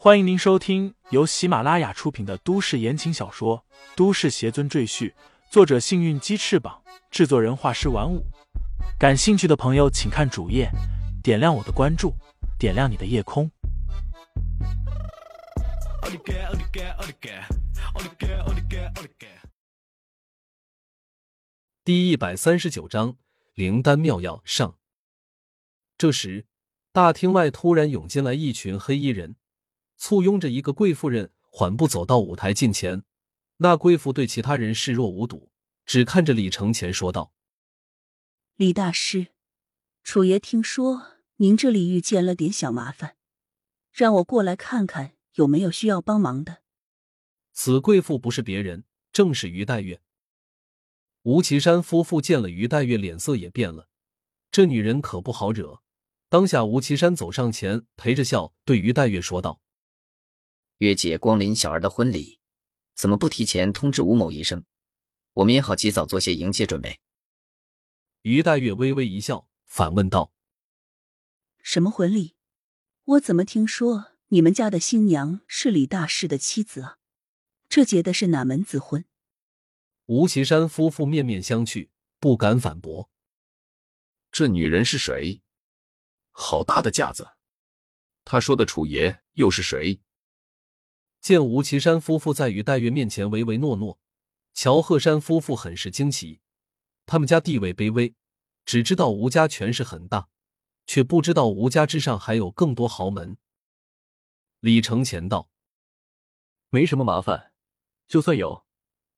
欢迎您收听由喜马拉雅出品的都市言情小说《都市邪尊赘婿》，作者：幸运鸡翅膀，制作人：画师玩五。感兴趣的朋友，请看主页，点亮我的关注，点亮你的夜空。第一百三十九章灵丹妙药上。这时，大厅外突然涌进来一群黑衣人，簇拥着一个贵妇人，缓步走到舞台近前。那贵妇对其他人视若无睹，只看着李承前说道：“李大师，楚爷听说您这里遇见了点小麻烦，让我过来看看有没有需要帮忙的。”此贵妇不是别人，正是于黛月。吴岐山夫妇见了于黛月，脸色也变了。这女人可不好惹。当下，吴奇山走上前，陪着笑对于黛月说道：“月姐光临小儿的婚礼，怎么不提前通知吴某一声？我们也好及早做些迎接准备。”于黛月微微一笑，反问道：“什么婚礼？我怎么听说你们家的新娘是李大师的妻子啊？这结的是哪门子婚？”吴奇山夫妇面面相觑，不敢反驳。这女人是谁？好大的架子！他说的楚爷又是谁？见吴奇山夫妇在于黛月面前唯唯诺诺，乔鹤山夫妇很是惊奇。他们家地位卑微，只知道吴家权势很大，却不知道吴家之上还有更多豪门。李承前道：“没什么麻烦，就算有，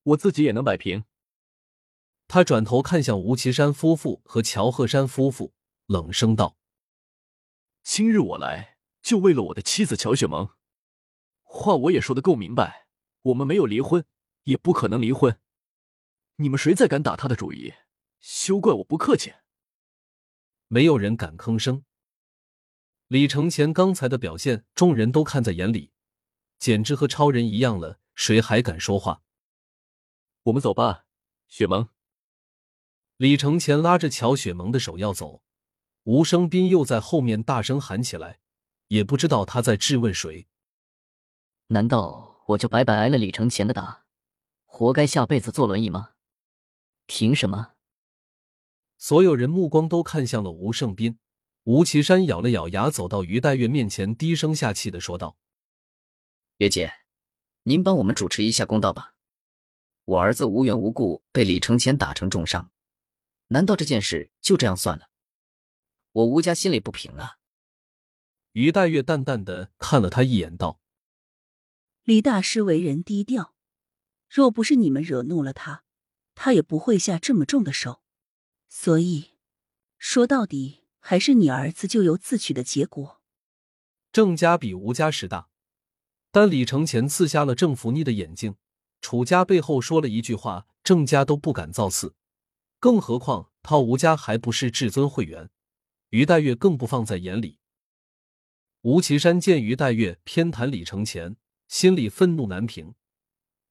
我自己也能摆平。”他转头看向吴奇山夫妇和乔鹤山夫妇，冷声道。今日我来，就为了我的妻子乔雪萌。话我也说的够明白，我们没有离婚，也不可能离婚。你们谁再敢打他的主意，休怪我不客气。没有人敢吭声。李承前刚才的表现，众人都看在眼里，简直和超人一样了，谁还敢说话？我们走吧，雪萌。李承前拉着乔雪萌的手要走。吴生斌又在后面大声喊起来，也不知道他在质问谁。难道我就白白挨了李承前的打，活该下辈子坐轮椅吗？凭什么？所有人目光都看向了吴胜斌。吴岐山咬了咬牙，走到于黛月面前，低声下气的说道：“月姐，您帮我们主持一下公道吧。我儿子无缘无故被李承前打成重伤，难道这件事就这样算了？”我吴家心里不平啊！于黛月淡淡的看了他一眼，道：“李大师为人低调，若不是你们惹怒了他，他也不会下这么重的手。所以，说到底还是你儿子咎由自取的结果。”郑家比吴家势大，但李承前刺瞎了郑福妮的眼睛，楚家背后说了一句话，郑家都不敢造次，更何况他吴家还不是至尊会员。于黛月更不放在眼里。吴奇山见于黛月偏袒李承前，心里愤怒难平。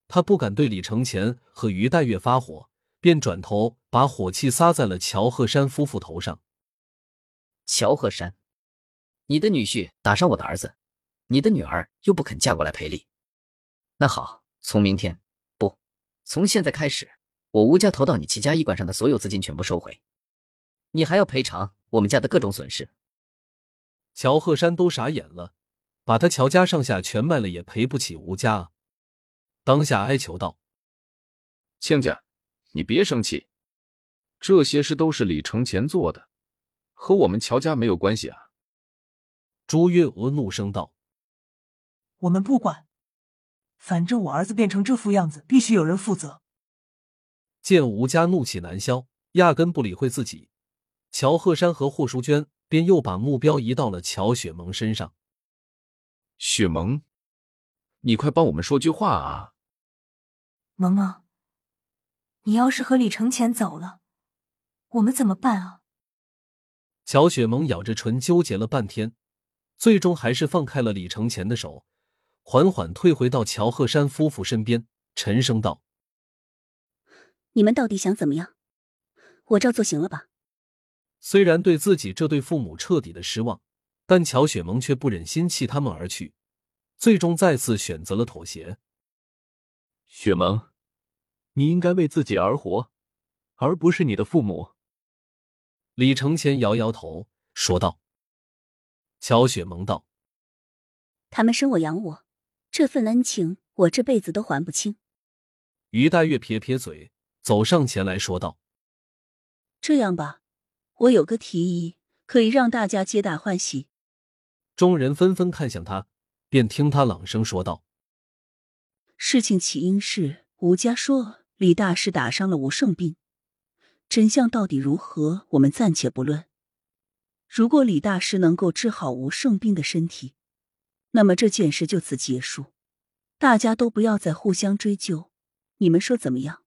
他不敢对李承前和于黛月发火，便转头把火气撒在了乔鹤山夫妇头上。乔鹤山，你的女婿打伤我的儿子，你的女儿又不肯嫁过来赔礼。那好，从明天不，从现在开始，我吴家投到你齐家医馆上的所有资金全部收回，你还要赔偿。我们家的各种损失，乔鹤山都傻眼了，把他乔家上下全卖了也赔不起吴家啊！当下哀求道：“亲家，你别生气，这些事都是李承前做的，和我们乔家没有关系啊！”朱月娥怒声道：“我们不管，反正我儿子变成这副样子，必须有人负责。”见吴家怒气难消，压根不理会自己。乔鹤山和霍淑娟便又把目标移到了乔雪萌身上。雪萌，你快帮我们说句话啊！萌萌，你要是和李承前走了，我们怎么办啊？乔雪萌咬着唇纠结了半天，最终还是放开了李承前的手，缓缓退回到乔鹤山夫妇身边，沉声道：“你们到底想怎么样？我照做行了吧？”虽然对自己这对父母彻底的失望，但乔雪萌却不忍心弃他们而去。最终再次选择了妥协。雪萌，你应该为自己而活，而不是你的父母。李承前摇摇头说道。乔雪萌道：“他们生我养我，这份恩情我这辈子都还不清。”于黛月撇撇嘴，走上前来说道：“这样吧，我有个提议，可以让大家皆大欢喜。”众人纷纷看向他，便听他朗声说道：“事情起因是吴家说李大师打伤了吴胜斌，真相到底如何，我们暂且不论。如果李大师能够治好吴胜斌的身体，那么这件事就此结束，大家都不要再互相追究。你们说怎么样？”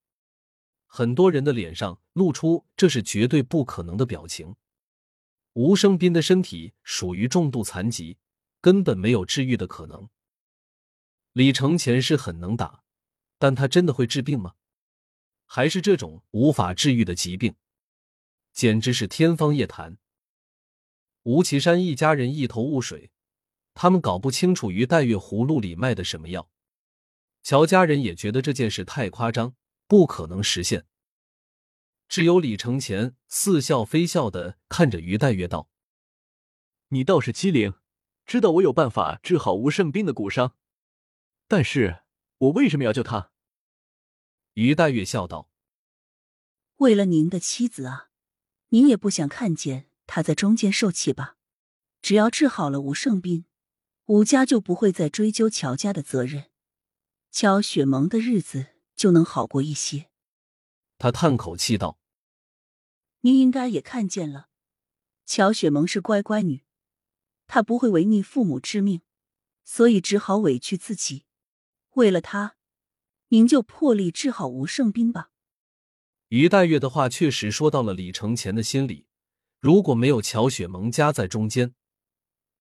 很多人的脸上露出这是绝对不可能的表情。吴生斌的身体属于重度残疾，根本没有治愈的可能。李承前是很能打，但他真的会治病吗？还是这种无法治愈的疾病，简直是天方夜谭。吴奇山一家人一头雾水，他们搞不清楚于黛月葫芦里卖的什么药。乔家人也觉得这件事太夸张，不可能实现。只有李承前似笑非笑的看着于黛月道：“你倒是机灵，知道我有办法治好吴胜斌的骨伤，但是我为什么要救他？”于黛月笑道：“为了您的妻子啊，您也不想看见他在中间受气吧？只要治好了吴胜斌，吴家就不会再追究乔家的责任，乔雪萌的日子就能好过一些。”他叹口气道。您应该也看见了，乔雪萌是乖乖女，她不会违逆父母之命，所以只好委屈自己。为了她，您就破例治好吴胜斌吧。于黛月的话确实说到了李承前的心里。如果没有乔雪萌夹在中间，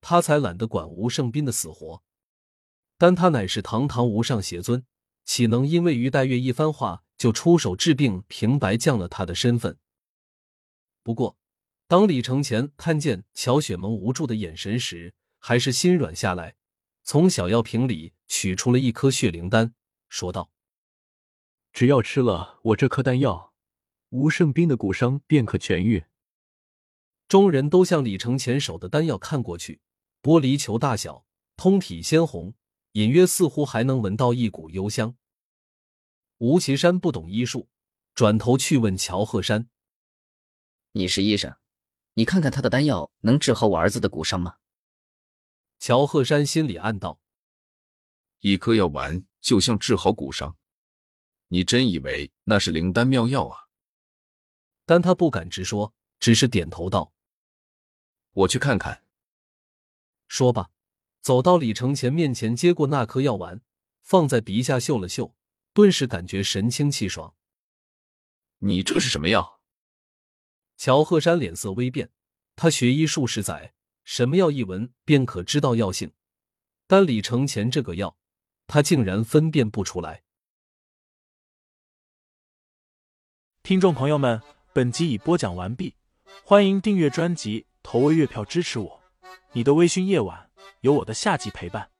他才懒得管吴胜斌的死活。但他乃是堂堂无上邪尊，岂能因为于黛月一番话就出手治病，平白降了他的身份？不过，当李承前看见乔雪萌无助的眼神时，还是心软下来，从小药瓶里取出了一颗血灵丹，说道：“只要吃了我这颗丹药，吴胜斌的骨伤便可痊愈。”众人都向李承前手的丹药看过去，玻璃球大小，通体鲜红，隐约似乎还能闻到一股幽香。吴奇山不懂医术，转头去问乔鹤山。你是医生，你看看他的丹药能治好我儿子的骨伤吗？乔鹤山心里暗道：一颗药丸就像治好骨伤，你真以为那是灵丹妙药啊？但他不敢直说，只是点头道：“我去看看。”说罢，走到李承前面前，接过那颗药丸，放在鼻下嗅了嗅，顿时感觉神清气爽。你这是什么药？乔鹤山脸色微变，他学医数十载，什么药一闻便可知道药性，但李承前这个药，他竟然分辨不出来。听众朋友们，本集已播讲完毕，欢迎订阅专辑，投喂月票支持我。你的微醺夜晚，有我的下集陪伴。